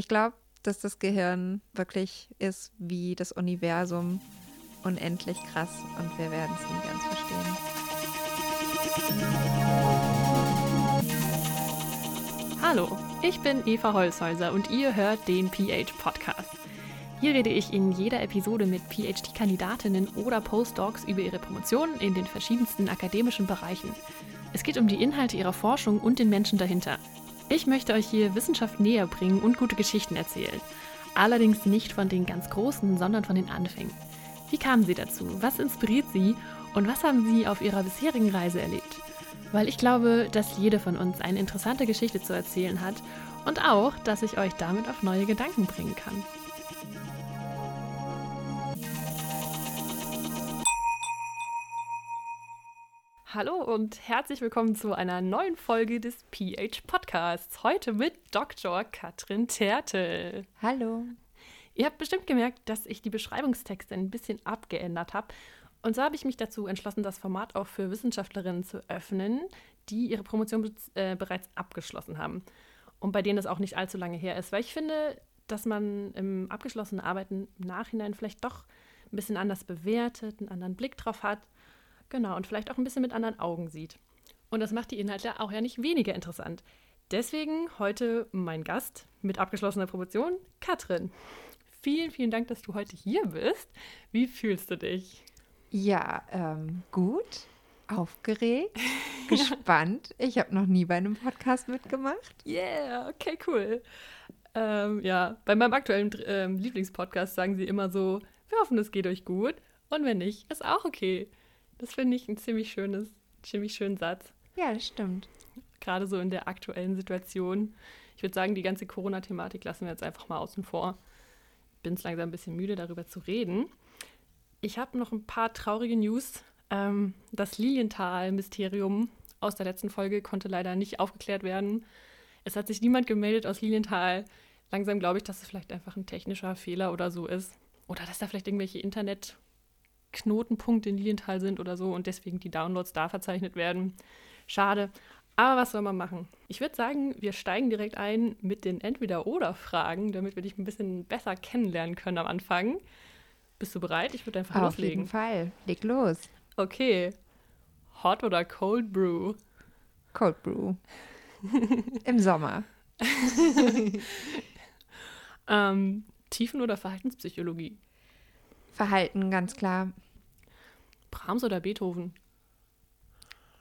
Ich glaube, dass das Gehirn wirklich ist wie das Universum unendlich krass und wir werden es nie ganz verstehen. Hallo, ich bin Eva Holzhäuser und ihr hört den PH Podcast. Hier rede ich in jeder Episode mit PhD-Kandidatinnen oder Postdocs über ihre Promotion in den verschiedensten akademischen Bereichen. Es geht um die Inhalte ihrer Forschung und den Menschen dahinter. Ich möchte euch hier Wissenschaft näher bringen und gute Geschichten erzählen. Allerdings nicht von den ganz großen, sondern von den Anfängen. Wie kamen sie dazu? Was inspiriert sie? Und was haben sie auf ihrer bisherigen Reise erlebt? Weil ich glaube, dass jede von uns eine interessante Geschichte zu erzählen hat und auch, dass ich euch damit auf neue Gedanken bringen kann. Hallo und herzlich willkommen zu einer neuen Folge des PH Podcasts. Heute mit Dr. Katrin Tertel. Hallo. Ihr habt bestimmt gemerkt, dass ich die Beschreibungstexte ein bisschen abgeändert habe. Und so habe ich mich dazu entschlossen, das Format auch für Wissenschaftlerinnen zu öffnen, die ihre Promotion äh, bereits abgeschlossen haben. Und bei denen das auch nicht allzu lange her ist. Weil ich finde, dass man im abgeschlossenen Arbeiten im Nachhinein vielleicht doch ein bisschen anders bewertet, einen anderen Blick drauf hat Genau, und vielleicht auch ein bisschen mit anderen Augen sieht. Und das macht die Inhalte auch ja nicht weniger interessant. Deswegen heute mein Gast mit abgeschlossener Promotion, Katrin. Vielen, vielen Dank, dass du heute hier bist. Wie fühlst du dich? Ja, ähm, gut, aufgeregt, gespannt. Ich habe noch nie bei einem Podcast mitgemacht. Yeah, okay, cool. Ähm, ja, bei meinem aktuellen ähm, Lieblingspodcast sagen sie immer so, wir hoffen, es geht euch gut. Und wenn nicht, ist auch okay. Das finde ich ein ziemlich schönes, ziemlich schönen Satz. Ja, das stimmt. Gerade so in der aktuellen Situation. Ich würde sagen, die ganze Corona-Thematik lassen wir jetzt einfach mal außen vor. Bin es langsam ein bisschen müde, darüber zu reden. Ich habe noch ein paar traurige News. Ähm, das Lilienthal-Mysterium aus der letzten Folge konnte leider nicht aufgeklärt werden. Es hat sich niemand gemeldet aus Lilienthal. Langsam glaube ich, dass es vielleicht einfach ein technischer Fehler oder so ist. Oder dass da vielleicht irgendwelche Internet- Knotenpunkte in Lilienthal sind oder so und deswegen die Downloads da verzeichnet werden. Schade. Aber was soll man machen? Ich würde sagen, wir steigen direkt ein mit den Entweder-Oder-Fragen, damit wir dich ein bisschen besser kennenlernen können am Anfang. Bist du bereit? Ich würde einfach Auf loslegen. Auf jeden Fall. Leg los. Okay. Hot oder Cold Brew? Cold Brew. Im Sommer. ähm, Tiefen- oder Verhaltenspsychologie? Verhalten, ganz klar. Brahms oder Beethoven?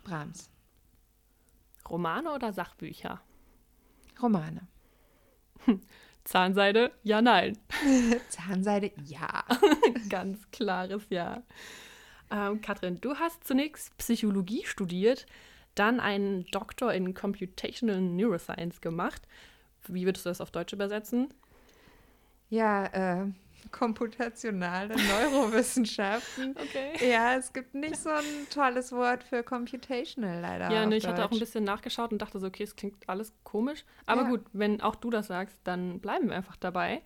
Brahms. Romane oder Sachbücher? Romane. Zahnseide? Ja, nein. Zahnseide? Ja. Ganz klares Ja. Ähm, Katrin, du hast zunächst Psychologie studiert, dann einen Doktor in Computational Neuroscience gemacht. Wie würdest du das auf Deutsch übersetzen? Ja, äh, komputationale Neurowissenschaften. Okay. Ja, es gibt nicht so ein tolles Wort für computational leider. Ja, ne, ich hatte auch ein bisschen nachgeschaut und dachte so, okay, es klingt alles komisch. Aber ja. gut, wenn auch du das sagst, dann bleiben wir einfach dabei.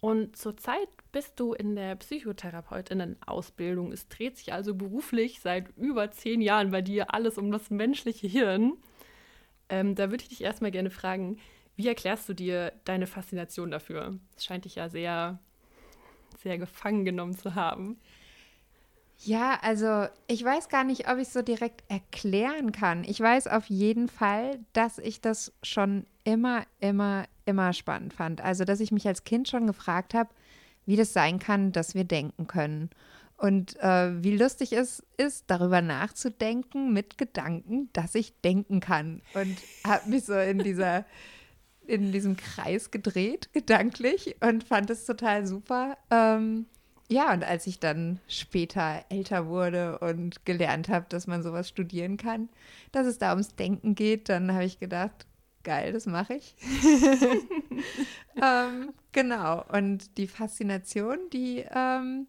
Und zurzeit bist du in der Psychotherapeutinnen-Ausbildung. Es dreht sich also beruflich seit über zehn Jahren bei dir alles um das menschliche Hirn. Ähm, da würde ich dich erstmal gerne fragen, wie erklärst du dir deine Faszination dafür? Es scheint dich ja sehr sehr gefangen genommen zu haben. Ja, also ich weiß gar nicht, ob ich es so direkt erklären kann. Ich weiß auf jeden Fall, dass ich das schon immer, immer, immer spannend fand. Also, dass ich mich als Kind schon gefragt habe, wie das sein kann, dass wir denken können. Und äh, wie lustig es ist, darüber nachzudenken mit Gedanken, dass ich denken kann. Und habe mich so in dieser in diesem Kreis gedreht, gedanklich, und fand es total super. Ähm, ja, und als ich dann später älter wurde und gelernt habe, dass man sowas studieren kann, dass es da ums Denken geht, dann habe ich gedacht, geil, das mache ich. ähm, genau, und die Faszination, die, ähm,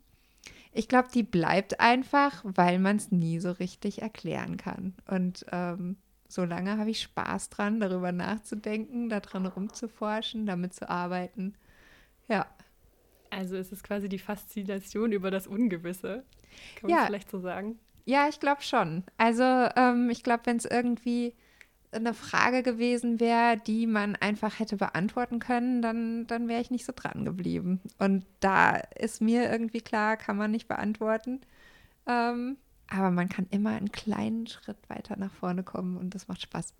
ich glaube, die bleibt einfach, weil man es nie so richtig erklären kann. Und ähm, solange habe ich Spaß dran, darüber nachzudenken, daran rumzuforschen, damit zu arbeiten. Ja. Also ist es quasi die Faszination über das Ungewisse. Kann man ja. vielleicht so sagen? Ja, ich glaube schon. Also ähm, ich glaube, wenn es irgendwie eine Frage gewesen wäre, die man einfach hätte beantworten können, dann, dann wäre ich nicht so dran geblieben. Und da ist mir irgendwie klar, kann man nicht beantworten. Ähm, aber man kann immer einen kleinen Schritt weiter nach vorne kommen und das macht Spaß.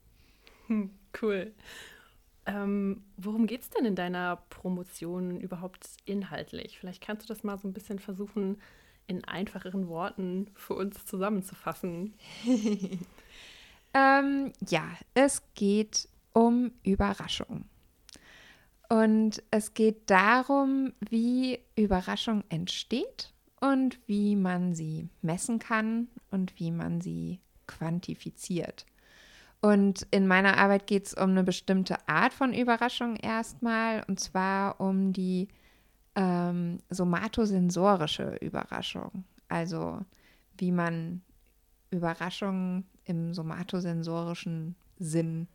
Hm, cool. Ähm, worum geht es denn in deiner Promotion überhaupt inhaltlich? Vielleicht kannst du das mal so ein bisschen versuchen, in einfacheren Worten für uns zusammenzufassen. ähm, ja, es geht um Überraschung. Und es geht darum, wie Überraschung entsteht und wie man sie messen kann und wie man sie quantifiziert. Und in meiner Arbeit geht es um eine bestimmte Art von Überraschung erstmal, und zwar um die ähm, somatosensorische Überraschung. Also wie man Überraschungen im somatosensorischen Sinn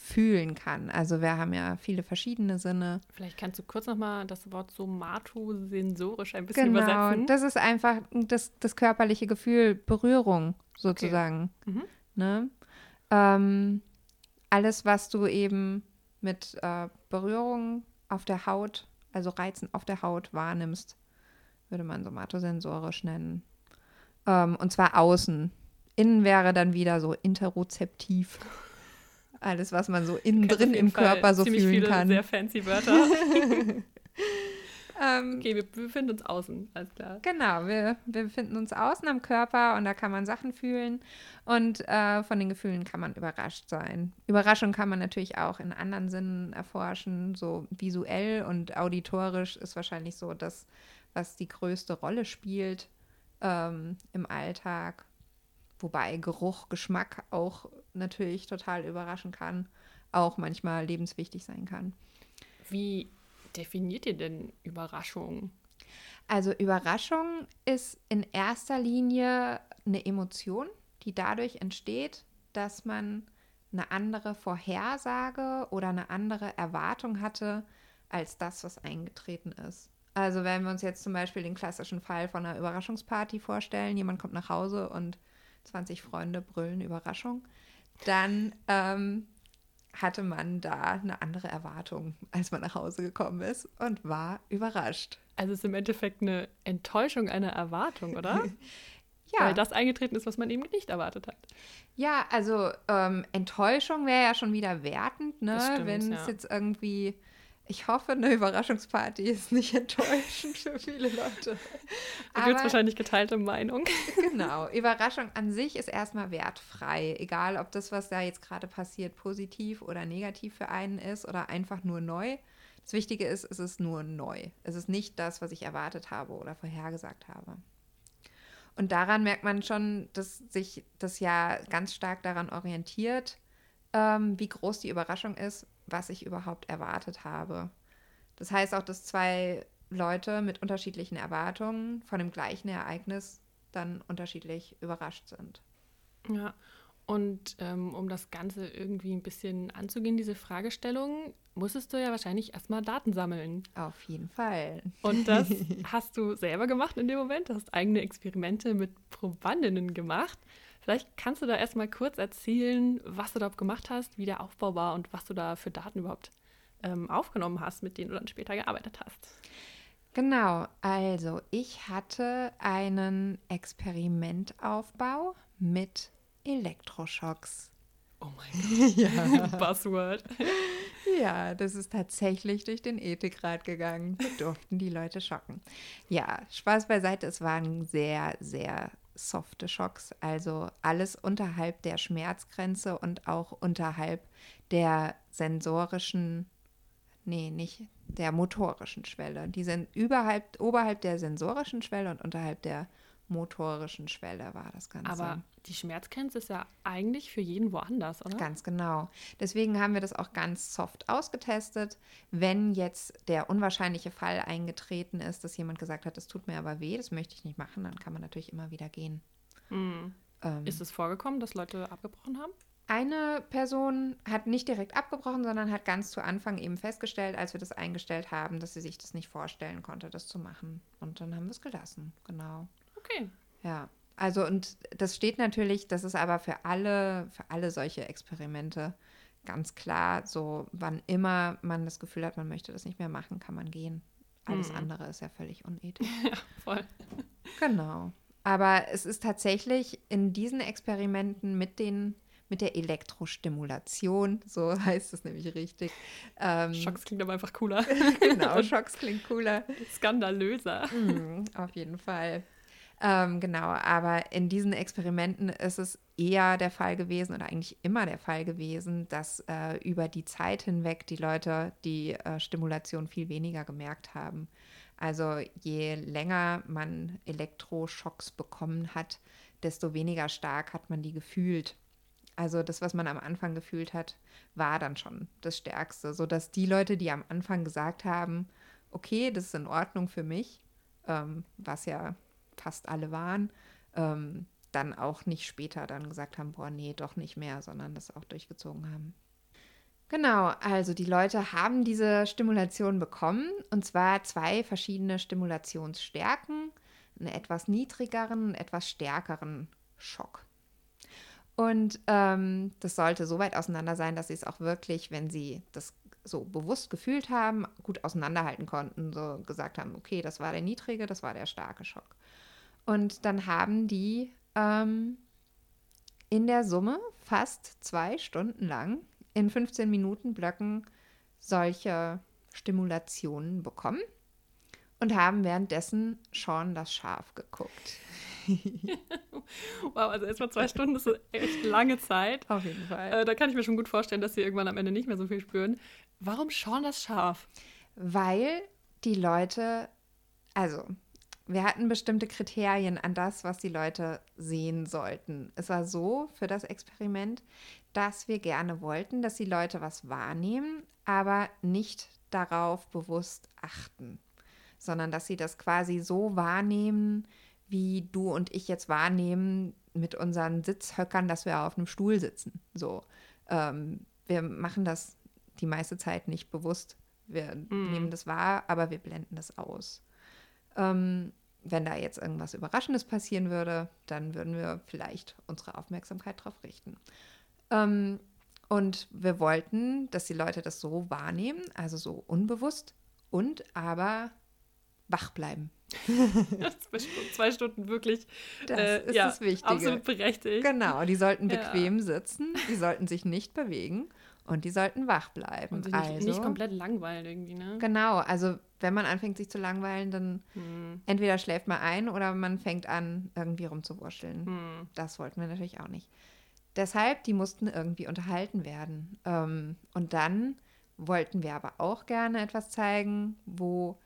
fühlen kann. Also wir haben ja viele verschiedene Sinne. Vielleicht kannst du kurz nochmal das Wort somatosensorisch ein bisschen genau, übersetzen. Genau, das ist einfach das, das körperliche Gefühl, Berührung sozusagen. Okay. Mhm. Ne? Ähm, alles, was du eben mit äh, Berührung auf der Haut, also Reizen auf der Haut wahrnimmst, würde man somatosensorisch nennen. Ähm, und zwar außen. Innen wäre dann wieder so interozeptiv. Alles, was man so innen drin im Körper so fühlen viele kann. Sehr fancy Wörter. Ähm, okay, wir befinden uns außen, alles klar. Genau, wir, wir befinden uns außen am Körper und da kann man Sachen fühlen und äh, von den Gefühlen kann man überrascht sein. Überraschung kann man natürlich auch in anderen Sinnen erforschen, so visuell und auditorisch ist wahrscheinlich so das, was die größte Rolle spielt ähm, im Alltag. Wobei Geruch, Geschmack auch natürlich total überraschen kann, auch manchmal lebenswichtig sein kann. Wie definiert ihr denn Überraschung? Also Überraschung ist in erster Linie eine Emotion, die dadurch entsteht, dass man eine andere Vorhersage oder eine andere Erwartung hatte als das, was eingetreten ist. Also wenn wir uns jetzt zum Beispiel den klassischen Fall von einer Überraschungsparty vorstellen, jemand kommt nach Hause und 20 Freunde brüllen Überraschung, dann ähm, hatte man da eine andere Erwartung, als man nach Hause gekommen ist und war überrascht. Also es ist im Endeffekt eine Enttäuschung einer Erwartung, oder? ja. Weil das eingetreten ist, was man eben nicht erwartet hat. Ja, also ähm, Enttäuschung wäre ja schon wieder wertend, ne? Wenn es ja. jetzt irgendwie ich hoffe, eine Überraschungsparty ist nicht enttäuschend für viele Leute. Da gibt es wahrscheinlich geteilte Meinung. Genau. Überraschung an sich ist erstmal wertfrei. Egal, ob das, was da jetzt gerade passiert, positiv oder negativ für einen ist oder einfach nur neu. Das Wichtige ist, es ist nur neu. Es ist nicht das, was ich erwartet habe oder vorhergesagt habe. Und daran merkt man schon, dass sich das ja ganz stark daran orientiert, ähm, wie groß die Überraschung ist, was ich überhaupt erwartet habe. Das heißt auch, dass zwei Leute mit unterschiedlichen Erwartungen von dem gleichen Ereignis dann unterschiedlich überrascht sind. Ja, und ähm, um das Ganze irgendwie ein bisschen anzugehen, diese Fragestellung, musstest du ja wahrscheinlich erstmal Daten sammeln. Auf jeden Fall. Und das hast du selber gemacht in dem Moment. Du hast eigene Experimente mit Probandinnen gemacht. Vielleicht kannst du da erstmal kurz erzählen, was du da gemacht hast, wie der Aufbau war und was du da für Daten überhaupt ähm, aufgenommen hast, mit denen du dann später gearbeitet hast. Genau, also ich hatte einen Experimentaufbau mit Elektroschocks. Oh mein Gott. ja. Buzzword. Ja, das ist tatsächlich durch den Ethikrat gegangen. Wir durften die Leute schocken. Ja, Spaß beiseite, es waren sehr, sehr softe Schocks, also alles unterhalb der Schmerzgrenze und auch unterhalb der sensorischen, nee, nicht der motorischen Schwelle. Die sind überhalb, oberhalb der sensorischen Schwelle und unterhalb der motorischen Schwelle war das Ganze. Aber die Schmerzgrenze ist ja eigentlich für jeden woanders, oder? Ganz genau. Deswegen haben wir das auch ganz soft ausgetestet. Wenn jetzt der unwahrscheinliche Fall eingetreten ist, dass jemand gesagt hat, das tut mir aber weh, das möchte ich nicht machen, dann kann man natürlich immer wieder gehen. Mhm. Ähm, ist es vorgekommen, dass Leute abgebrochen haben? Eine Person hat nicht direkt abgebrochen, sondern hat ganz zu Anfang eben festgestellt, als wir das eingestellt haben, dass sie sich das nicht vorstellen konnte, das zu machen. Und dann haben wir es gelassen, genau. Okay. Ja. Also und das steht natürlich, das ist aber für alle, für alle solche Experimente ganz klar, so wann immer man das Gefühl hat, man möchte das nicht mehr machen, kann man gehen. Alles Mhm. andere ist ja völlig unethisch. Ja, voll. Genau. Aber es ist tatsächlich in diesen Experimenten mit den mit der Elektrostimulation, so heißt es nämlich richtig. Ähm, Schocks klingt aber einfach cooler. genau, Schocks klingt cooler. Skandalöser. Mhm, auf jeden Fall. Ähm, genau, aber in diesen Experimenten ist es eher der Fall gewesen oder eigentlich immer der Fall gewesen, dass äh, über die Zeit hinweg die Leute die äh, Stimulation viel weniger gemerkt haben. Also je länger man Elektroschocks bekommen hat, desto weniger stark hat man die gefühlt. Also das, was man am Anfang gefühlt hat, war dann schon das Stärkste, sodass die Leute, die am Anfang gesagt haben, okay, das ist in Ordnung für mich, ähm, was ja fast alle waren, ähm, dann auch nicht später dann gesagt haben, boah, nee, doch nicht mehr, sondern das auch durchgezogen haben. Genau, also die Leute haben diese Stimulation bekommen und zwar zwei verschiedene Stimulationsstärken, einen etwas niedrigeren und etwas stärkeren Schock. Und ähm, das sollte so weit auseinander sein, dass sie es auch wirklich, wenn sie das so bewusst gefühlt haben, gut auseinanderhalten konnten, so gesagt haben, okay, das war der niedrige, das war der starke Schock. Und dann haben die ähm, in der Summe fast zwei Stunden lang in 15 Minuten Blöcken solche Stimulationen bekommen und haben währenddessen Sean das Schaf geguckt. Wow, also erstmal zwei Stunden ist eine echt lange Zeit. Auf jeden Fall. Äh, da kann ich mir schon gut vorstellen, dass sie irgendwann am Ende nicht mehr so viel spüren. Warum Sean das Schaf? Weil die Leute, also wir hatten bestimmte Kriterien an das, was die Leute sehen sollten. Es war so für das Experiment, dass wir gerne wollten, dass die Leute was wahrnehmen, aber nicht darauf bewusst achten, sondern dass sie das quasi so wahrnehmen, wie du und ich jetzt wahrnehmen mit unseren Sitzhöckern, dass wir auf einem Stuhl sitzen. So, ähm, wir machen das die meiste Zeit nicht bewusst. Wir nehmen das wahr, aber wir blenden das aus. Ähm, wenn da jetzt irgendwas Überraschendes passieren würde, dann würden wir vielleicht unsere Aufmerksamkeit darauf richten. Ähm, und wir wollten, dass die Leute das so wahrnehmen, also so unbewusst und aber wach bleiben. zwei, Stunden, wirklich. Das äh, ist ja, das Wichtige. Absolut berechtigt. Genau, die sollten Ja. bequem sitzen, die sollten sich nicht bewegen und die sollten wach bleiben. Und nicht, also, nicht komplett langweilen irgendwie, ne? Genau, also wenn man anfängt, sich zu langweilen, dann Hm. entweder schläft man ein oder man fängt an, irgendwie rumzuwurschteln. Hm. Das wollten wir natürlich auch nicht. Deshalb, die mussten irgendwie unterhalten werden. Ähm, und dann wollten wir aber auch gerne etwas zeigen, wo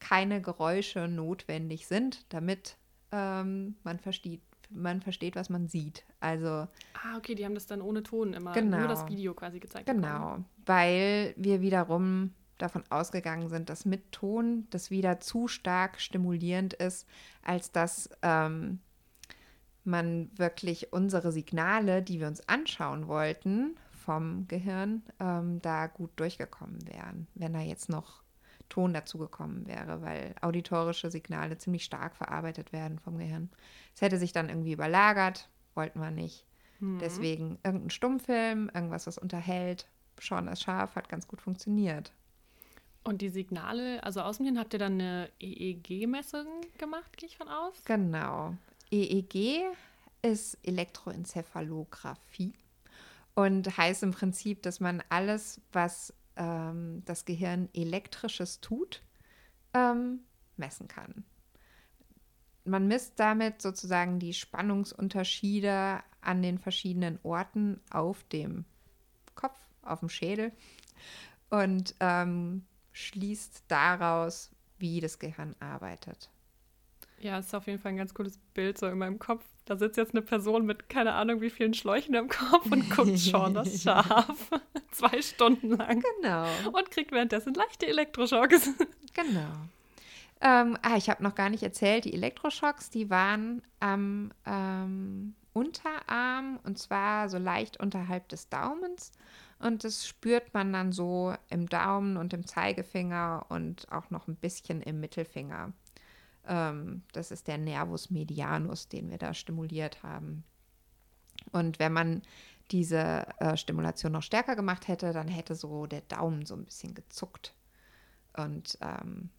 keine Geräusche notwendig sind, damit ähm, man, versteht, man versteht, was man sieht. Also Ah, okay, die haben das dann ohne Ton immer Genau. nur das Video quasi gezeigt. bekommen. Genau, weil wir wiederum davon ausgegangen sind, dass mit Ton das wieder zu stark stimulierend ist, als dass ähm, man wirklich unsere Signale, die wir uns anschauen wollten vom Gehirn, ähm, da gut durchgekommen wären, wenn da jetzt noch Ton dazugekommen wäre, weil auditorische Signale ziemlich stark verarbeitet werden vom Gehirn. Es hätte sich dann irgendwie überlagert, wollten wir nicht. Mhm. Deswegen irgendein Stummfilm, irgendwas, was unterhält. Sean das Schaf hat ganz gut funktioniert. Und die Signale, also dem Hirn habt ihr dann eine EEG-Messung gemacht, gehe ich von aus? Genau. EEG ist Elektroenzephalographie und heißt im Prinzip, dass man alles, was ähm, das Gehirn elektrisches tut, ähm, messen kann. Man misst damit sozusagen die Spannungsunterschiede an den verschiedenen Orten auf dem Kopf, auf dem Schädel und ähm, schließt daraus, wie das Gehirn arbeitet. Ja, es ist auf jeden Fall ein ganz cooles Bild so in meinem Kopf. Da sitzt jetzt eine Person mit keine Ahnung wie vielen Schläuchen im Kopf und guckt schon das Schaf. Zwei Stunden lang. Genau. Und kriegt währenddessen leichte Elektroschocks. Genau. Ähm, ah, ich habe noch gar nicht erzählt, die Elektroschocks, die waren am ähm, Unterarm und zwar so leicht unterhalb des Daumens. Und das spürt man dann so im Daumen und im Zeigefinger und auch noch ein bisschen im Mittelfinger. Ähm, das ist der Nervus medianus, den wir da stimuliert haben. Und wenn man diese äh, Stimulation noch stärker gemacht hätte, dann hätte so der Daumen so ein bisschen gezuckt. Und ähm,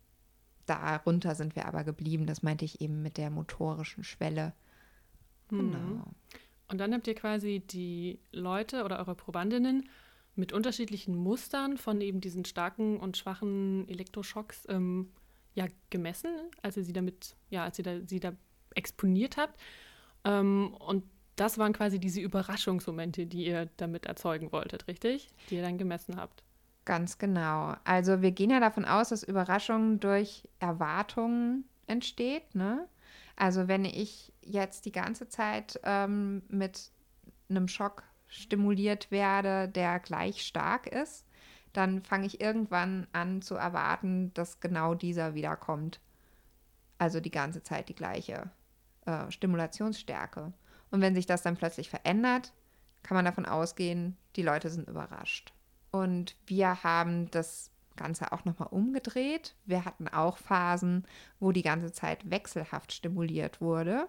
darunter sind wir aber geblieben. Das meinte ich eben mit der motorischen Schwelle. Mhm. Genau. Und dann habt ihr quasi die Leute oder eure Probandinnen mit unterschiedlichen Mustern von eben diesen starken und schwachen Elektroschocks ähm, ja gemessen, als ihr sie damit, ja, als ihr da, sie da exponiert habt. Ähm, und das waren quasi diese Überraschungsmomente, die ihr damit erzeugen wolltet, richtig? Die ihr dann gemessen habt. Ganz genau. Also wir gehen ja davon aus, dass Überraschung durch Erwartungen entsteht. Ne? Also wenn ich jetzt die ganze Zeit ähm, mit einem Schock stimuliert werde, der gleich stark ist, dann fange ich irgendwann an zu erwarten, dass genau dieser wiederkommt. Also die ganze Zeit die gleiche äh, Stimulationsstärke. Und wenn sich das dann plötzlich verändert, kann man davon ausgehen, die Leute sind überrascht. Und wir haben das Ganze auch nochmal umgedreht. Wir hatten auch Phasen, wo die ganze Zeit wechselhaft stimuliert wurde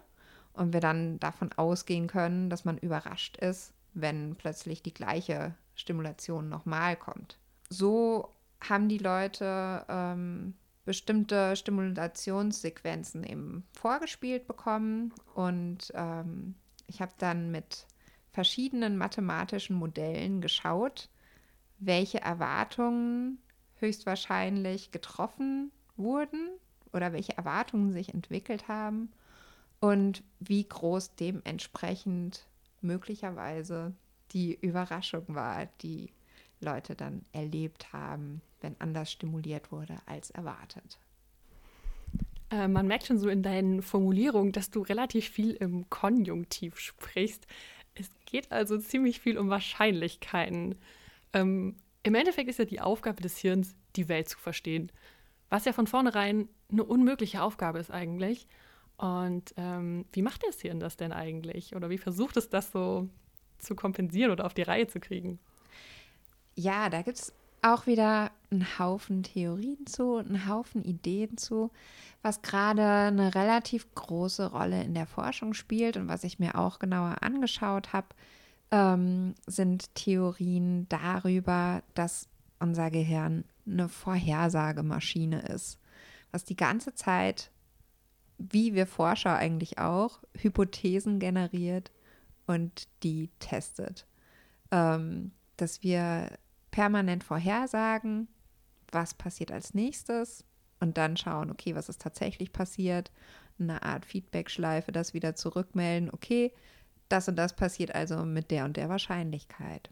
und wir dann davon ausgehen können, dass man überrascht ist, wenn plötzlich die gleiche Stimulation nochmal kommt. So haben die Leute ähm, bestimmte Stimulationssequenzen eben vorgespielt bekommen und ähm, ich habe dann mit verschiedenen mathematischen Modellen geschaut, welche Erwartungen höchstwahrscheinlich getroffen wurden oder welche Erwartungen sich entwickelt haben und wie groß dementsprechend möglicherweise die Überraschung war, die Leute dann erlebt haben, wenn anders stimuliert wurde als erwartet. Äh, man merkt schon so in deinen Formulierungen, dass du relativ viel im Konjunktiv sprichst. Es geht also ziemlich viel um Wahrscheinlichkeiten. Ähm, Im Endeffekt ist ja die Aufgabe des Hirns, die Welt zu verstehen. Was ja von vornherein eine unmögliche Aufgabe ist eigentlich. Und ähm, wie macht das Hirn das denn eigentlich? Oder wie versucht es das so zu kompensieren oder auf die Reihe zu kriegen? Ja, da gibt es auch wieder einen Haufen Theorien zu, einen Haufen Ideen zu, was gerade eine relativ große Rolle in der Forschung spielt und was ich mir auch genauer angeschaut habe, ähm, sind Theorien darüber, dass unser Gehirn eine Vorhersagemaschine ist, was die ganze Zeit, wie wir Forscher eigentlich auch, Hypothesen generiert und die testet. Ähm, dass wir permanent vorhersagen, was passiert als nächstes und dann schauen, okay, was ist tatsächlich passiert, eine Art Feedback-Schleife, das wieder zurückmelden, okay, das und das passiert also mit der und der Wahrscheinlichkeit.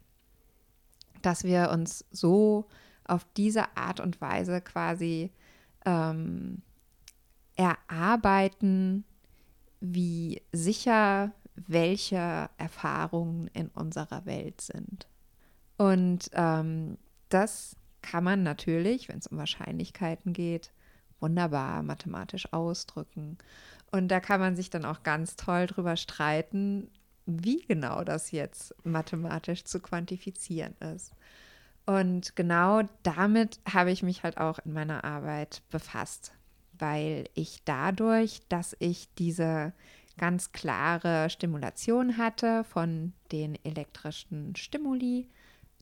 Dass wir uns so auf diese Art und Weise quasi ähm, erarbeiten, wie sicher welche Erfahrungen in unserer Welt sind. Und ähm, das kann man natürlich, wenn es um Wahrscheinlichkeiten geht, wunderbar mathematisch ausdrücken. Und da kann man sich dann auch ganz toll drüber streiten, wie genau das jetzt mathematisch zu quantifizieren ist. Und genau damit habe ich mich halt auch in meiner Arbeit befasst, weil ich dadurch, dass ich diese ganz klare Stimulation hatte von den elektrischen Stimuli,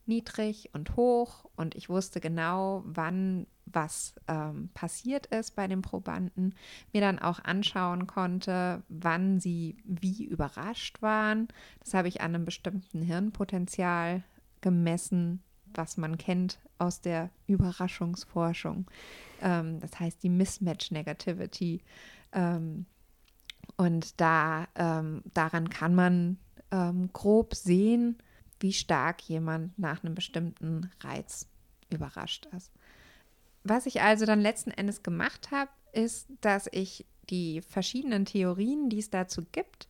niedrig und hoch und ich wusste genau, wann was ähm, passiert ist bei den Probanden, mir dann auch anschauen konnte, wann sie wie überrascht waren. Das habe ich an einem bestimmten Hirnpotenzial gemessen, was man kennt aus der Überraschungsforschung. Ähm, das heißt die Mismatch Negativity. Ähm, und da ähm, daran kann man ähm, grob sehen, wie stark jemand nach einem bestimmten Reiz überrascht ist. Was ich also dann letzten Endes gemacht habe, ist, dass ich die verschiedenen Theorien, die es dazu gibt,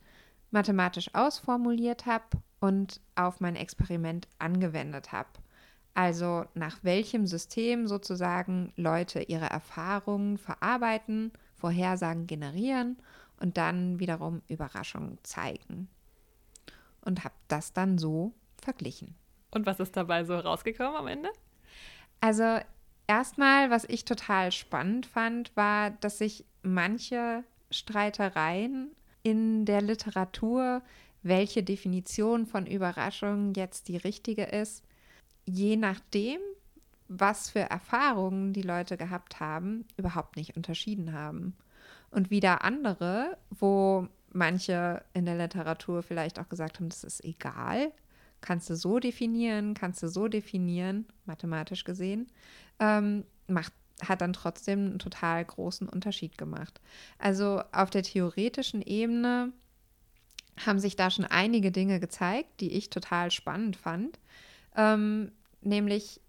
mathematisch ausformuliert habe und auf mein Experiment angewendet habe. Also nach welchem System sozusagen Leute ihre Erfahrungen verarbeiten, Vorhersagen generieren und dann wiederum Überraschungen zeigen. Und habe das dann so verglichen. Und was ist dabei so rausgekommen am Ende? Also erstmal, was ich total spannend fand, war, dass sich manche Streitereien in der Literatur, welche Definition von Überraschung jetzt die richtige ist, je nachdem, was für Erfahrungen die Leute gehabt haben, überhaupt nicht unterschieden haben. Und wieder andere, wo manche in der Literatur vielleicht auch gesagt haben, das ist egal, kannst du so definieren, kannst du so definieren, mathematisch gesehen, ähm, macht, hat dann trotzdem einen total großen Unterschied gemacht. Also auf der theoretischen Ebene haben sich da schon einige Dinge gezeigt, die ich total spannend fand. Ähm, nämlich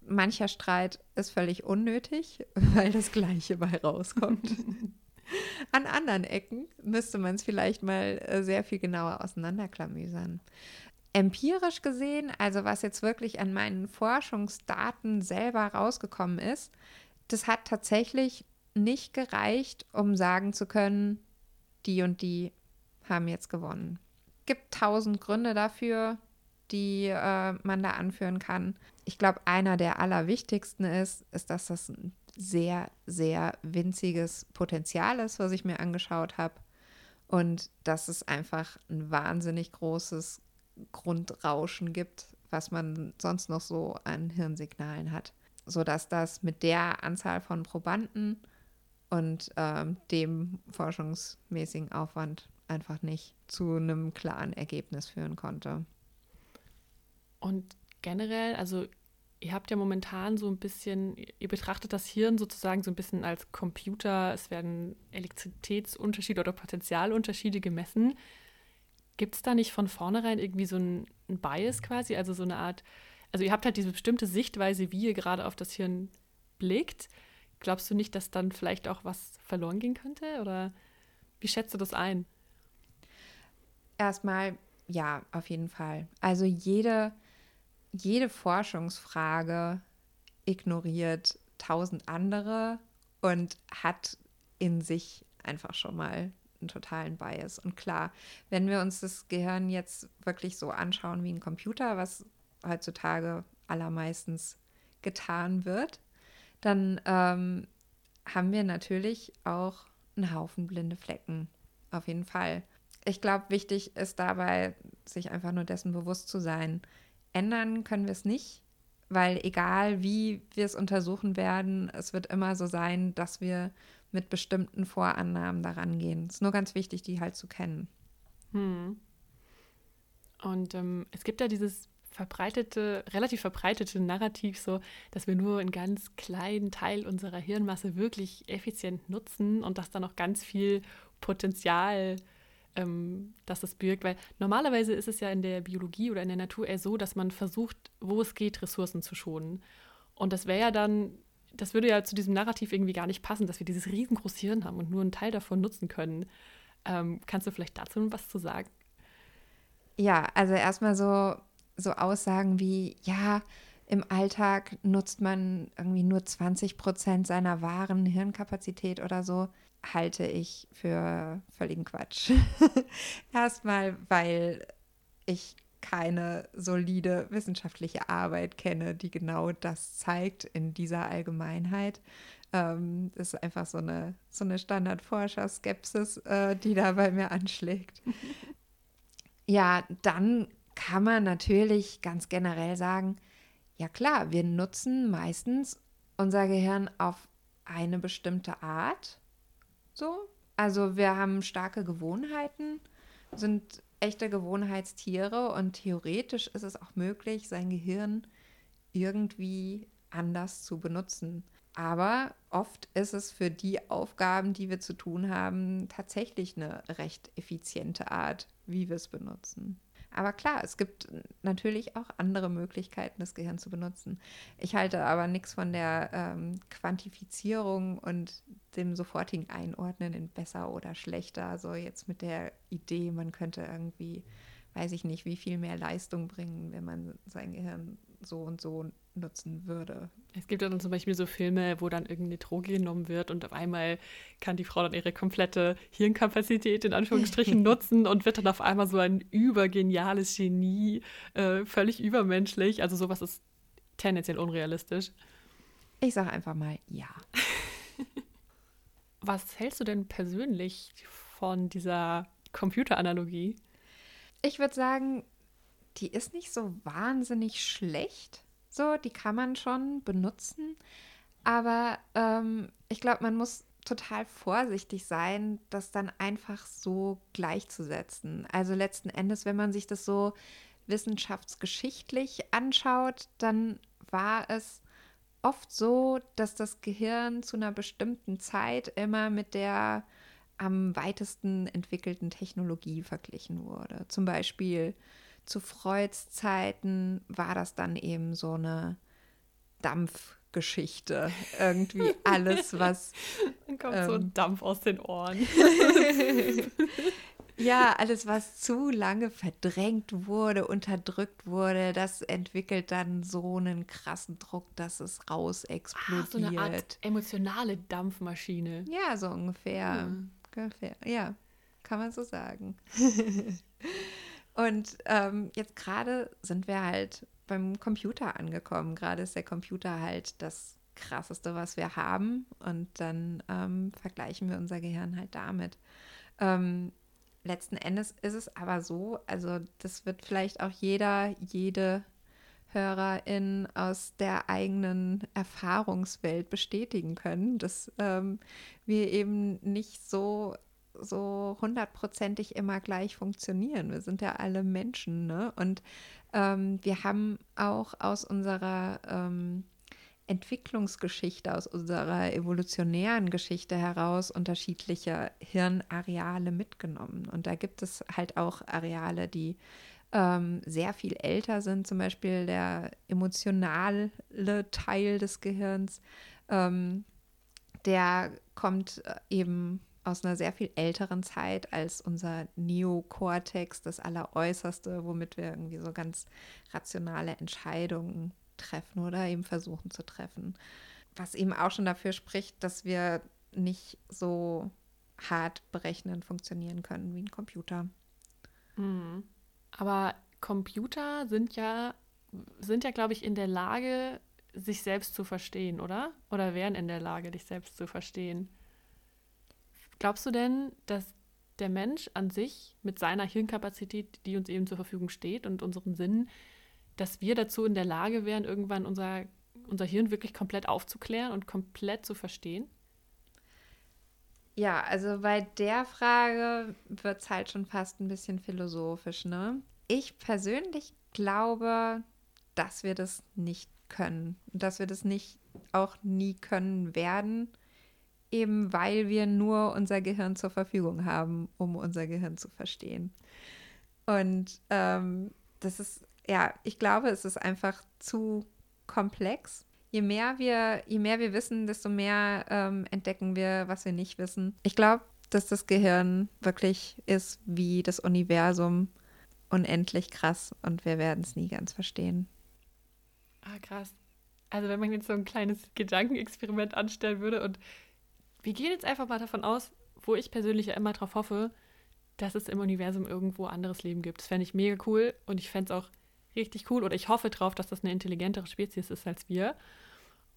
mancher Streit ist völlig unnötig, weil das Gleiche bei rauskommt. An anderen Ecken müsste man es vielleicht mal äh, sehr viel genauer auseinanderklamüsern. Empirisch gesehen, also was jetzt wirklich an meinen Forschungsdaten selber rausgekommen ist, das hat tatsächlich nicht gereicht, um sagen zu können, die und die haben jetzt gewonnen. Gibt tausend Gründe dafür, die äh, man da anführen kann. Ich glaube, einer der allerwichtigsten ist, ist, dass das ein sehr, sehr winziges Potenzial ist, was ich mir angeschaut habe. Und dass es einfach ein wahnsinnig großes Grundrauschen gibt, was man sonst noch so an Hirnsignalen hat. Sodass das mit der Anzahl von Probanden und ähm, dem forschungsmäßigen Aufwand einfach nicht zu einem klaren Ergebnis führen konnte. Und generell, also ihr habt ja momentan so ein bisschen, ihr betrachtet das Hirn sozusagen so ein bisschen als Computer. Es werden Elektrizitätsunterschiede oder Potentialunterschiede gemessen. Gibt es da nicht von vornherein irgendwie so ein, ein Bias quasi, also so eine Art, also ihr habt halt diese bestimmte Sichtweise, wie ihr gerade auf das Hirn blickt. Glaubst du nicht, dass dann vielleicht auch was verloren gehen könnte? Oder wie schätzt du das ein? Erstmal, ja, auf jeden Fall. Also jede, jede Forschungsfrage ignoriert tausend andere und hat in sich einfach schon mal einen totalen Bias. Und klar, wenn wir uns das Gehirn jetzt wirklich so anschauen wie ein Computer, was heutzutage allermeistens getan wird, dann ähm, haben wir natürlich auch einen Haufen blinde Flecken. Auf jeden Fall ich glaube, wichtig ist dabei, sich einfach nur dessen bewusst zu sein. Ändern können wir es nicht, weil egal wie wir es untersuchen werden, es wird immer so sein, dass wir mit bestimmten Vorannahmen daran gehen. Es ist nur ganz wichtig, die halt zu kennen. Hm. Und ähm, es gibt ja dieses verbreitete, relativ verbreitete Narrativ so, dass wir nur einen ganz kleinen Teil unserer Hirnmasse wirklich effizient nutzen und dass da noch ganz viel Potenzial äh, ähm, dass das birgt. Weil normalerweise ist es ja in der Biologie oder in der Natur eher so, dass man versucht, wo es geht, Ressourcen zu schonen. Und das wäre ja dann, das würde ja zu diesem Narrativ irgendwie gar nicht passen, dass wir dieses riesengroße Hirn haben und nur einen Teil davon nutzen können. Ähm, kannst du vielleicht dazu was zu sagen? Ja, also erstmal so, so Aussagen wie, ja, im Alltag nutzt man irgendwie nur 20 Prozent seiner wahren Hirnkapazität oder so halte ich für völligen Quatsch. Erstmal, weil ich keine solide wissenschaftliche Arbeit kenne, die genau das zeigt in dieser Allgemeinheit. Ähm, das ist einfach so eine, so eine Standardforscher-Skepsis, äh, die da bei mir anschlägt. ja, dann kann man natürlich ganz generell sagen, ja klar, wir nutzen meistens unser Gehirn auf eine bestimmte Art so. Also wir haben starke Gewohnheiten, sind echte Gewohnheitstiere und theoretisch ist es auch möglich, sein Gehirn irgendwie anders zu benutzen. Aber oft ist es für die Aufgaben, die wir zu tun haben, tatsächlich eine recht effiziente Art, wie wir es benutzen. Aber klar, es gibt natürlich auch andere Möglichkeiten, das Gehirn zu benutzen. Ich halte aber nichts von der ähm, Quantifizierung und dem sofortigen Einordnen in besser oder schlechter. Also jetzt mit der Idee, man könnte irgendwie, weiß ich nicht, wie viel mehr Leistung bringen, wenn man sein Gehirn so und so nutzen würde. Es gibt ja dann zum Beispiel so Filme, wo dann irgendeine Droge genommen wird und auf einmal kann die Frau dann ihre komplette Hirnkapazität in Anführungsstrichen nutzen und wird dann auf einmal so ein übergeniales Genie, äh, völlig übermenschlich. Also sowas ist tendenziell unrealistisch. Ich sage einfach mal ja. Was hältst du denn persönlich von dieser Computeranalogie? Ich würde sagen, die ist nicht so wahnsinnig schlecht. So, die kann man schon benutzen. Aber ähm, ich glaube, man muss total vorsichtig sein, das dann einfach so gleichzusetzen. Also letzten Endes, wenn man sich das so wissenschaftsgeschichtlich anschaut, dann war es oft so, dass das Gehirn zu einer bestimmten Zeit immer mit der am weitesten entwickelten Technologie verglichen wurde. Zum Beispiel zu Freuds Zeiten war das dann eben so eine Dampfgeschichte. Irgendwie alles, was. Dann kommt ähm, so ein Dampf aus den Ohren. ja, alles, was zu lange verdrängt wurde, unterdrückt wurde, das entwickelt dann so einen krassen Druck, dass es raus explodiert. Ah, so eine Art emotionale Dampfmaschine. Ja, so ungefähr. Hm. ungefähr. Ja, kann man so sagen. Und ähm, jetzt gerade sind wir halt beim Computer angekommen. Gerade ist der Computer halt das Krasseste, was wir haben. Und dann ähm, vergleichen wir unser Gehirn halt damit. Ähm, letzten Endes ist es aber so, also das wird vielleicht auch jeder, jede Hörerin aus der eigenen Erfahrungswelt bestätigen können, dass ähm, wir eben nicht so so hundertprozentig immer gleich funktionieren. Wir sind ja alle Menschen, ne? Und ähm, wir haben auch aus unserer ähm, Entwicklungsgeschichte, aus unserer evolutionären Geschichte heraus unterschiedliche Hirnareale mitgenommen. Und da gibt es halt auch Areale, die ähm, sehr viel älter sind, zum Beispiel der emotionale Teil des Gehirns. Ähm, der kommt äh, eben aus einer sehr viel älteren Zeit als unser Neokortex, das Alleräußerste, womit wir irgendwie so ganz rationale Entscheidungen treffen oder eben versuchen zu treffen. Was eben auch schon dafür spricht, dass wir nicht so hart berechnend funktionieren können wie ein Computer. Mhm. Aber Computer sind ja, sind ja, glaube ich, in der Lage, sich selbst zu verstehen, oder? Oder wären in der Lage, dich selbst zu verstehen. Glaubst du denn, dass der Mensch an sich mit seiner Hirnkapazität, die uns eben zur Verfügung steht und unseren Sinnen, dass wir dazu in der Lage wären, irgendwann unser, unser Hirn wirklich komplett aufzuklären und komplett zu verstehen? Ja, also bei der Frage wird es halt schon fast ein bisschen philosophisch, ne? Ich persönlich glaube, dass wir das nicht können. Dass wir das nicht auch nie können werden eben weil wir nur unser Gehirn zur Verfügung haben, um unser Gehirn zu verstehen. Und ähm, das ist, ja, ich glaube, es ist einfach zu komplex. Je mehr wir, je mehr wir wissen, desto mehr ähm, entdecken wir, was wir nicht wissen. Ich glaube, dass das Gehirn wirklich ist wie das Universum unendlich krass und wir werden es nie ganz verstehen. Ah, krass. Also wenn man jetzt so ein kleines Gedankenexperiment anstellen würde und wir gehen jetzt einfach mal davon aus, wo ich persönlich ja immer drauf hoffe, dass es im Universum irgendwo anderes Leben gibt. Das fände ich mega cool und ich fände es auch richtig cool oder ich hoffe drauf, dass das eine intelligentere Spezies ist als wir.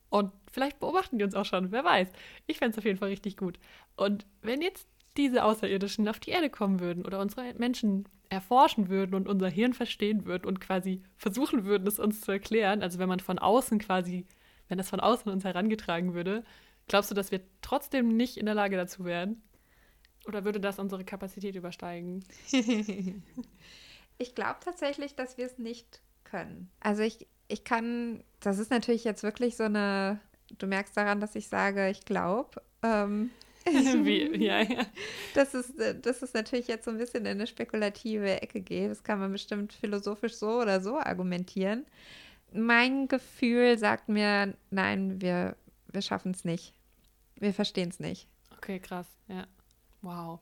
Und vielleicht beobachten die uns auch schon, wer weiß. Ich fände es auf jeden Fall richtig gut. Und wenn jetzt diese Außerirdischen auf die Erde kommen würden oder unsere Menschen erforschen würden und unser Hirn verstehen würden und quasi versuchen würden, es uns zu erklären, also wenn man von außen quasi, wenn das von außen uns herangetragen würde, Glaubst du, dass wir trotzdem nicht in der Lage dazu wären? Oder würde das unsere Kapazität übersteigen? ich glaube tatsächlich, dass wir es nicht können. Also ich, ich kann, das ist natürlich jetzt wirklich so eine, du merkst daran, dass ich sage, ich glaube. Ähm, Wie, ja, ja. Dass es, dass es natürlich jetzt so ein bisschen in eine spekulative Ecke geht. Das kann man bestimmt philosophisch so oder so argumentieren. Mein Gefühl sagt mir, nein, wir, wir schaffen es nicht. Wir verstehen es nicht. Okay, krass. Ja. Wow.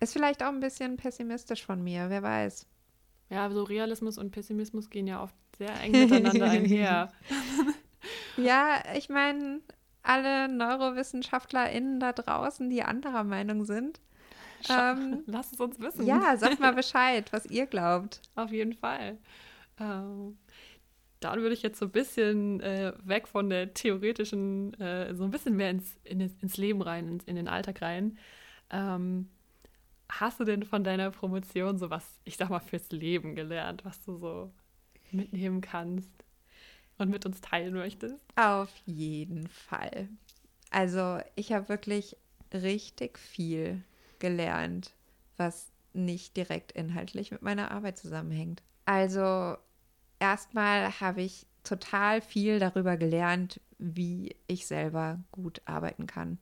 Ist vielleicht auch ein bisschen pessimistisch von mir, wer weiß. Ja, so Realismus und Pessimismus gehen ja oft sehr eng miteinander einher. ja, ich meine, alle NeurowissenschaftlerInnen da draußen, die anderer Meinung sind. Ähm, Lass es uns wissen. Ja, sagt mal Bescheid, was ihr glaubt. Auf jeden Fall. Ähm, dann würde ich jetzt so ein bisschen äh, weg von der theoretischen, äh, so ein bisschen mehr ins, in, ins Leben rein, in, in den Alltag rein. Ähm, hast du denn von deiner Promotion so was, ich sag mal, fürs Leben gelernt, was du so mitnehmen kannst und mit uns teilen möchtest? Auf jeden Fall. Also ich habe wirklich richtig viel gelernt, was nicht direkt inhaltlich mit meiner Arbeit zusammenhängt. Also erstmal habe ich total viel darüber gelernt, wie ich selber gut arbeiten kann.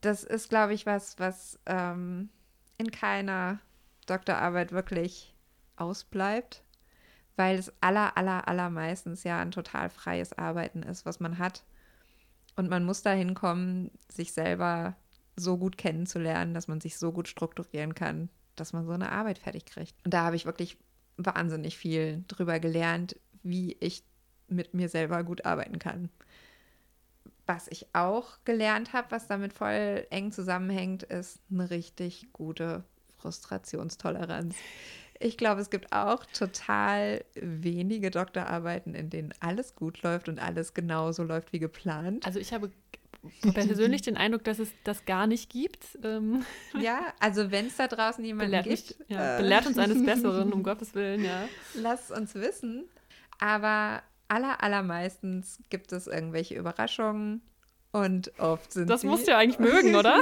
Das ist, glaube ich, was, was ähm, in keiner Doktorarbeit wirklich ausbleibt, weil es aller, aller, allermeistens ja ein total freies Arbeiten ist, was man hat. Und man muss dahin kommen, sich selber so gut kennenzulernen, dass man sich so gut strukturieren kann, dass man so eine Arbeit fertig kriegt. Und da habe ich wirklich wahnsinnig viel drüber gelernt, wie ich mit mir selber gut arbeiten kann. Was ich auch gelernt habe, was damit voll eng zusammenhängt, ist eine richtig gute Frustrationstoleranz. Ich glaube, es gibt auch total wenige Doktorarbeiten, in denen alles gut läuft und alles genauso läuft wie geplant. Also ich habe persönlich den Eindruck, dass es das gar nicht gibt. Ähm, ja, also wenn es da draußen jemanden belehrt gibt. Mich, ja, äh, belehrt uns eines Besseren, um Gottes Willen, ja. Lass uns wissen. Aber aller, allermeistens gibt es irgendwelche Überraschungen und oft sind Das musst du ja eigentlich mögen, oder?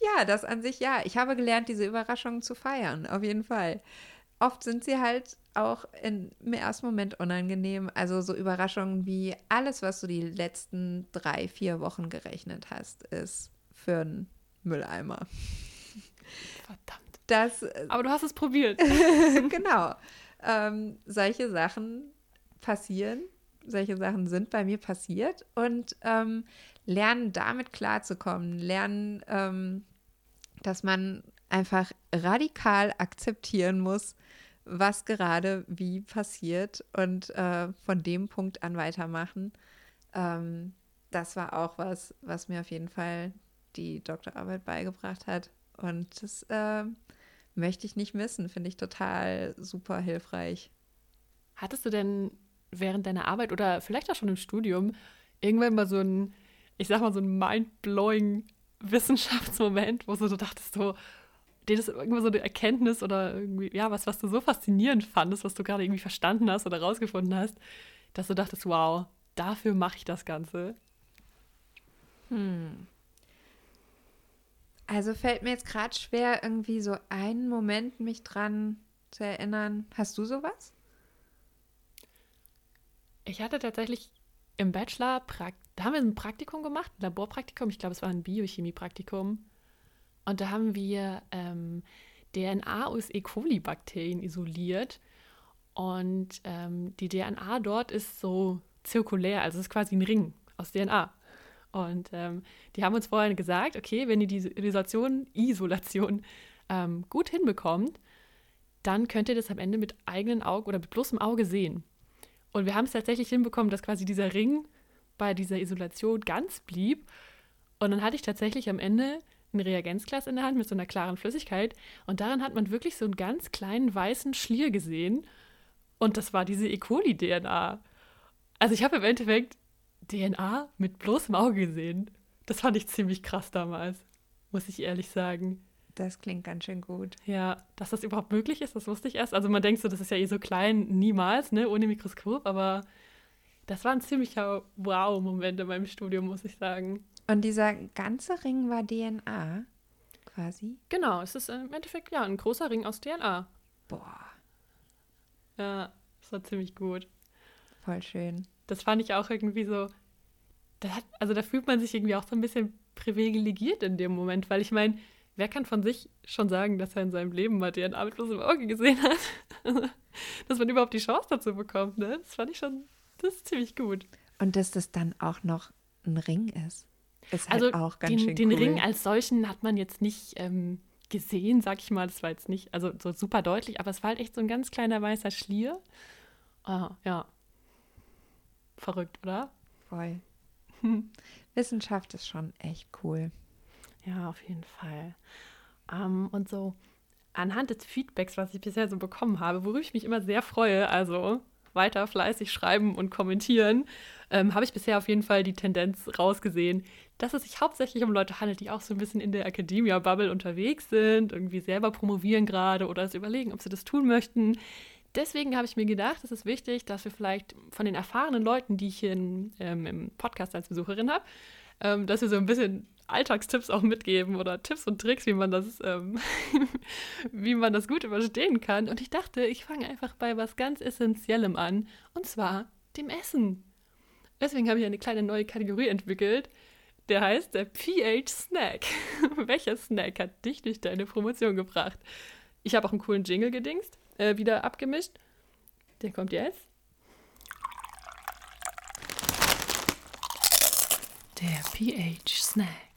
ja, das an sich ja. Ich habe gelernt, diese Überraschungen zu feiern, auf jeden Fall. Oft sind sie halt auch in, im ersten Moment unangenehm. Also so Überraschungen wie alles, was du die letzten drei, vier Wochen gerechnet hast, ist für einen Mülleimer. Verdammt. Das, Aber du hast es probiert. genau. Ähm, solche Sachen passieren, solche Sachen sind bei mir passiert und ähm, lernen damit klarzukommen, lernen, ähm, dass man einfach radikal akzeptieren muss, was gerade wie passiert und äh, von dem Punkt an weitermachen. Ähm, das war auch was, was mir auf jeden Fall die Doktorarbeit beigebracht hat. Und das äh, möchte ich nicht missen, finde ich total super hilfreich. Hattest du denn während deiner Arbeit oder vielleicht auch schon im Studium irgendwann mal so ein, ich sag mal, so ein mind-blowing Wissenschaftsmoment, wo du dachtest so, dir das irgendwie so eine Erkenntnis oder irgendwie, ja, was, was du so faszinierend fandest, was du gerade irgendwie verstanden hast oder rausgefunden hast, dass du dachtest, wow, dafür mache ich das Ganze? Hm. Also fällt mir jetzt gerade schwer, irgendwie so einen Moment mich dran zu erinnern. Hast du sowas? Ich hatte tatsächlich im Bachelor, da haben wir ein Praktikum gemacht, ein Laborpraktikum, ich glaube, es war ein Biochemie-Praktikum. Und da haben wir ähm, DNA aus E. coli-Bakterien isoliert. Und ähm, die DNA dort ist so zirkulär, also es ist quasi ein Ring aus DNA. Und ähm, die haben uns vorher gesagt, okay, wenn ihr diese Isolation, Isolation ähm, gut hinbekommt, dann könnt ihr das am Ende mit eigenen Augen oder mit bloßem Auge sehen. Und wir haben es tatsächlich hinbekommen, dass quasi dieser Ring bei dieser Isolation ganz blieb. Und dann hatte ich tatsächlich am Ende ein Reagenzglas in der Hand mit so einer klaren Flüssigkeit und darin hat man wirklich so einen ganz kleinen weißen Schlier gesehen und das war diese E. coli-DNA. Also ich habe im Endeffekt DNA mit bloßem Auge gesehen. Das fand ich ziemlich krass damals, muss ich ehrlich sagen. Das klingt ganz schön gut. Ja, dass das überhaupt möglich ist, das wusste ich erst. Also man denkt so, das ist ja eh so klein, niemals, ne, ohne Mikroskop, aber das war ein ziemlicher Wow-Moment in meinem Studium, muss ich sagen. Und dieser ganze Ring war DNA quasi? Genau, es ist im Endeffekt ja ein großer Ring aus DNA. Boah. Ja, das war ziemlich gut. Voll schön. Das fand ich auch irgendwie so. Hat, also da fühlt man sich irgendwie auch so ein bisschen privilegiert in dem Moment, weil ich meine, wer kann von sich schon sagen, dass er in seinem Leben mal DNA mit bloßem Auge gesehen hat? dass man überhaupt die Chance dazu bekommt, ne? Das fand ich schon, das ist ziemlich gut. Und dass das dann auch noch ein Ring ist. Ist halt also auch ganz den, schön den cool. Ring als solchen hat man jetzt nicht ähm, gesehen, sag ich mal. Das war jetzt nicht, also so super deutlich, aber es war halt echt so ein ganz kleiner weißer Schlier. Ah, ja. Verrückt, oder? Voll. Wissenschaft ist schon echt cool. Ja, auf jeden Fall. Ähm, und so anhand des Feedbacks, was ich bisher so bekommen habe, worüber ich mich immer sehr freue, also weiter fleißig schreiben und kommentieren, ähm, habe ich bisher auf jeden Fall die Tendenz rausgesehen, dass es sich hauptsächlich um Leute handelt, die auch so ein bisschen in der Academia-Bubble unterwegs sind, irgendwie selber promovieren gerade oder es überlegen, ob sie das tun möchten. Deswegen habe ich mir gedacht, es ist wichtig, dass wir vielleicht von den erfahrenen Leuten, die ich hier in, ähm, im Podcast als Besucherin habe, ähm, dass wir so ein bisschen Alltagstipps auch mitgeben oder Tipps und Tricks, wie man das, ähm, wie man das gut überstehen kann. Und ich dachte, ich fange einfach bei was ganz Essentiellem an, und zwar dem Essen. Deswegen habe ich eine kleine neue Kategorie entwickelt, der heißt der PH Snack. Welcher Snack hat dich durch deine Promotion gebracht? Ich habe auch einen coolen Jingle gedingst, äh, wieder abgemischt. Der kommt jetzt. Der PH Snack.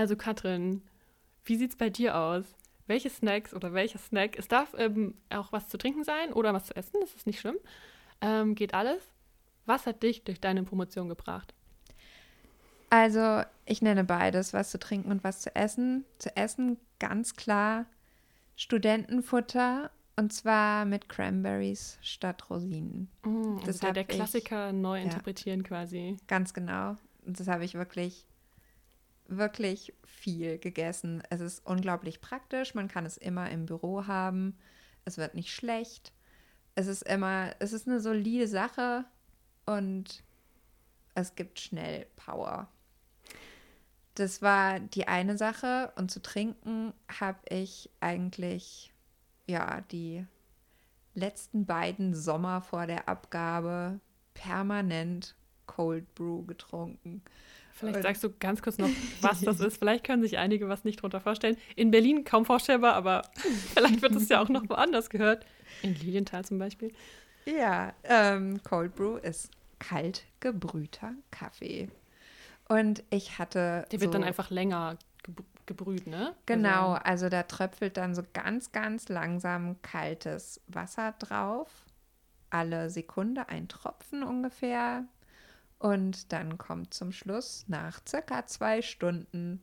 Also Katrin, wie sieht's bei dir aus? Welche Snacks oder welcher Snack? Es darf ähm, auch was zu trinken sein oder was zu essen, das ist nicht schlimm. Ähm, geht alles. Was hat dich durch deine Promotion gebracht? Also, ich nenne beides, was zu trinken und was zu essen. Zu essen ganz klar Studentenfutter und zwar mit Cranberries statt Rosinen. Mm, also das der, der Klassiker ich, neu ja, interpretieren quasi. Ganz genau. Und das habe ich wirklich, wirklich viel gegessen. Es ist unglaublich praktisch. Man kann es immer im Büro haben. Es wird nicht schlecht es ist immer, es ist eine solide Sache und es gibt schnell Power. Das war die eine Sache und zu trinken habe ich eigentlich ja die letzten beiden Sommer vor der Abgabe permanent Cold Brew getrunken. Vielleicht sagst du ganz kurz noch, was das ist. Vielleicht können sich einige was nicht drunter vorstellen. In Berlin kaum vorstellbar, aber vielleicht wird es ja auch noch woanders gehört. In Lilienthal zum Beispiel. Ja, ähm, Cold Brew ist kalt gebrühter Kaffee. Und ich hatte. Der wird so, dann einfach länger gebrüht, ne? Genau, also, also da tröpfelt dann so ganz, ganz langsam kaltes Wasser drauf. Alle Sekunde ein Tropfen ungefähr. Und dann kommt zum Schluss nach circa zwei Stunden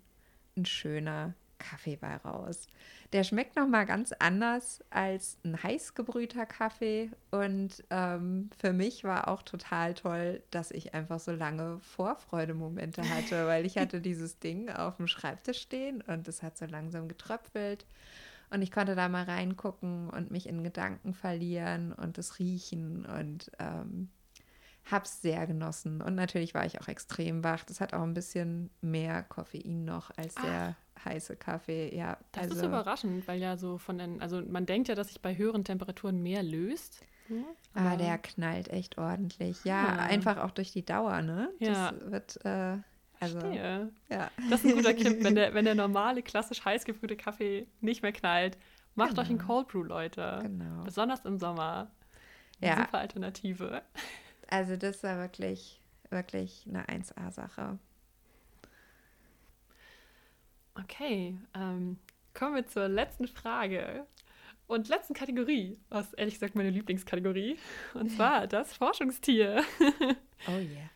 ein schöner Kaffee bei raus. Der schmeckt nochmal ganz anders als ein heiß gebrühter Kaffee. Und ähm, für mich war auch total toll, dass ich einfach so lange Vorfreudemomente hatte, weil ich hatte dieses Ding auf dem Schreibtisch stehen und es hat so langsam getröpfelt. Und ich konnte da mal reingucken und mich in Gedanken verlieren und es riechen und ähm, habe es sehr genossen. Und natürlich war ich auch extrem wach. Das hat auch ein bisschen mehr Koffein noch als der heiße Kaffee, ja. Das also, ist überraschend, weil ja so von den, also man denkt ja, dass sich bei höheren Temperaturen mehr löst. Hm, ah, der knallt echt ordentlich. Ja, ja, einfach auch durch die Dauer, ne? Ja. Das wird, äh, also, Verstehe. ja. Das ist ein guter Tipp, wenn der, wenn der normale, klassisch heiß gebrühte Kaffee nicht mehr knallt. Macht genau. euch einen Cold Brew, Leute. Genau. Besonders im Sommer. Ja. Super Alternative. Also das war wirklich, wirklich eine 1A-Sache. Okay, ähm, kommen wir zur letzten Frage und letzten Kategorie. Was ehrlich gesagt meine Lieblingskategorie. Und zwar das Forschungstier. oh yeah.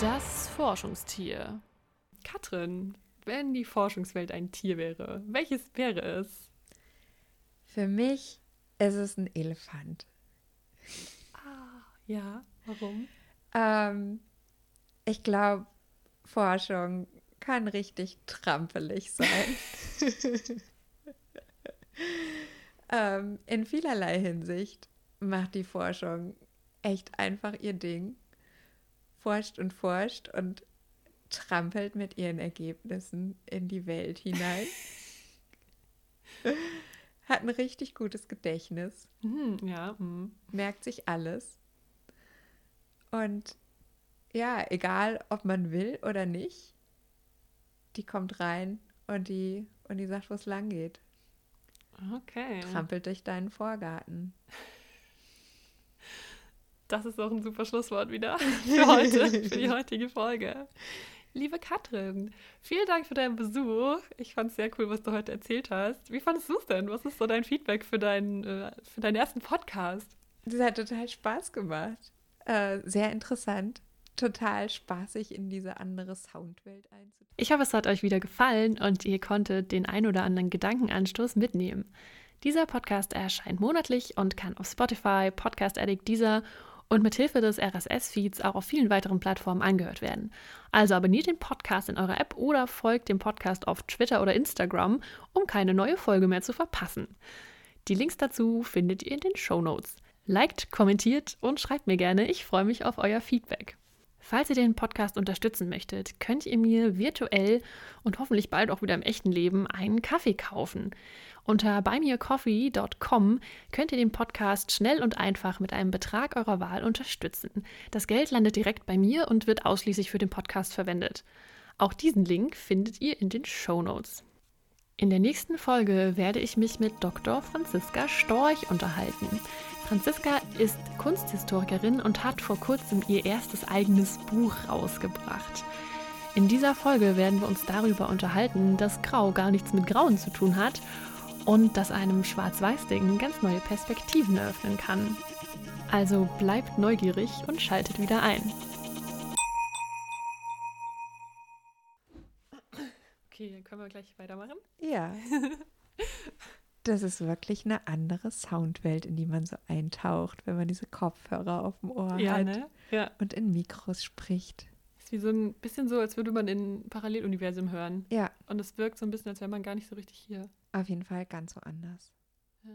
Das Forschungstier. Katrin, wenn die Forschungswelt ein Tier wäre, welches wäre es? Für mich ist es ein Elefant. Ja, warum? Ähm, ich glaube, Forschung kann richtig trampelig sein. ähm, in vielerlei Hinsicht macht die Forschung echt einfach ihr Ding, forscht und forscht und trampelt mit ihren Ergebnissen in die Welt hinein. Hat ein richtig gutes Gedächtnis. Mhm, ja. Mhm. Merkt sich alles. Und ja, egal ob man will oder nicht, die kommt rein und die, und die sagt, wo es lang geht. Okay. Trampelt durch deinen Vorgarten. Das ist auch ein super Schlusswort wieder für heute, für die heutige Folge. Liebe Katrin, vielen Dank für deinen Besuch. Ich fand es sehr cool, was du heute erzählt hast. Wie fandest du es denn? Was ist so dein Feedback für, dein, äh, für deinen ersten Podcast? Das hat total Spaß gemacht. Äh, sehr interessant total spaßig, in diese andere Soundwelt einzutauchen. Ich hoffe, es hat euch wieder gefallen und ihr konntet den ein oder anderen Gedankenanstoß mitnehmen. Dieser Podcast erscheint monatlich und kann auf Spotify, Podcast Addict, Deezer und mithilfe des RSS-Feeds auch auf vielen weiteren Plattformen angehört werden. Also abonniert den Podcast in eurer App oder folgt dem Podcast auf Twitter oder Instagram, um keine neue Folge mehr zu verpassen. Die Links dazu findet ihr in den Show Notes. Liked, kommentiert und schreibt mir gerne. Ich freue mich auf euer Feedback. Falls ihr den Podcast unterstützen möchtet, könnt ihr mir virtuell und hoffentlich bald auch wieder im echten Leben einen Kaffee kaufen. Unter buymeacoffee.com könnt ihr den Podcast schnell und einfach mit einem Betrag eurer Wahl unterstützen. Das Geld landet direkt bei mir und wird ausschließlich für den Podcast verwendet. Auch diesen Link findet ihr in den Show Notes. In der nächsten Folge werde ich mich mit Dr. Franziska Storch unterhalten. Franziska ist Kunsthistorikerin und hat vor kurzem ihr erstes eigenes Buch rausgebracht. In dieser Folge werden wir uns darüber unterhalten, dass Grau gar nichts mit Grauen zu tun hat und dass einem Schwarz-Weiß-Ding ganz neue Perspektiven eröffnen kann. Also bleibt neugierig und schaltet wieder ein. Okay, dann können wir gleich weitermachen. Ja. Das ist wirklich eine andere Soundwelt, in die man so eintaucht, wenn man diese Kopfhörer auf dem Ohr Ja, hat ne? Ja. und in Mikros spricht. Ist wie so ein bisschen so, als würde man in Paralleluniversum hören. Ja, Und es wirkt so ein bisschen, als wäre man gar nicht so richtig hier. auf jeden Fall ganz so anders. Ja.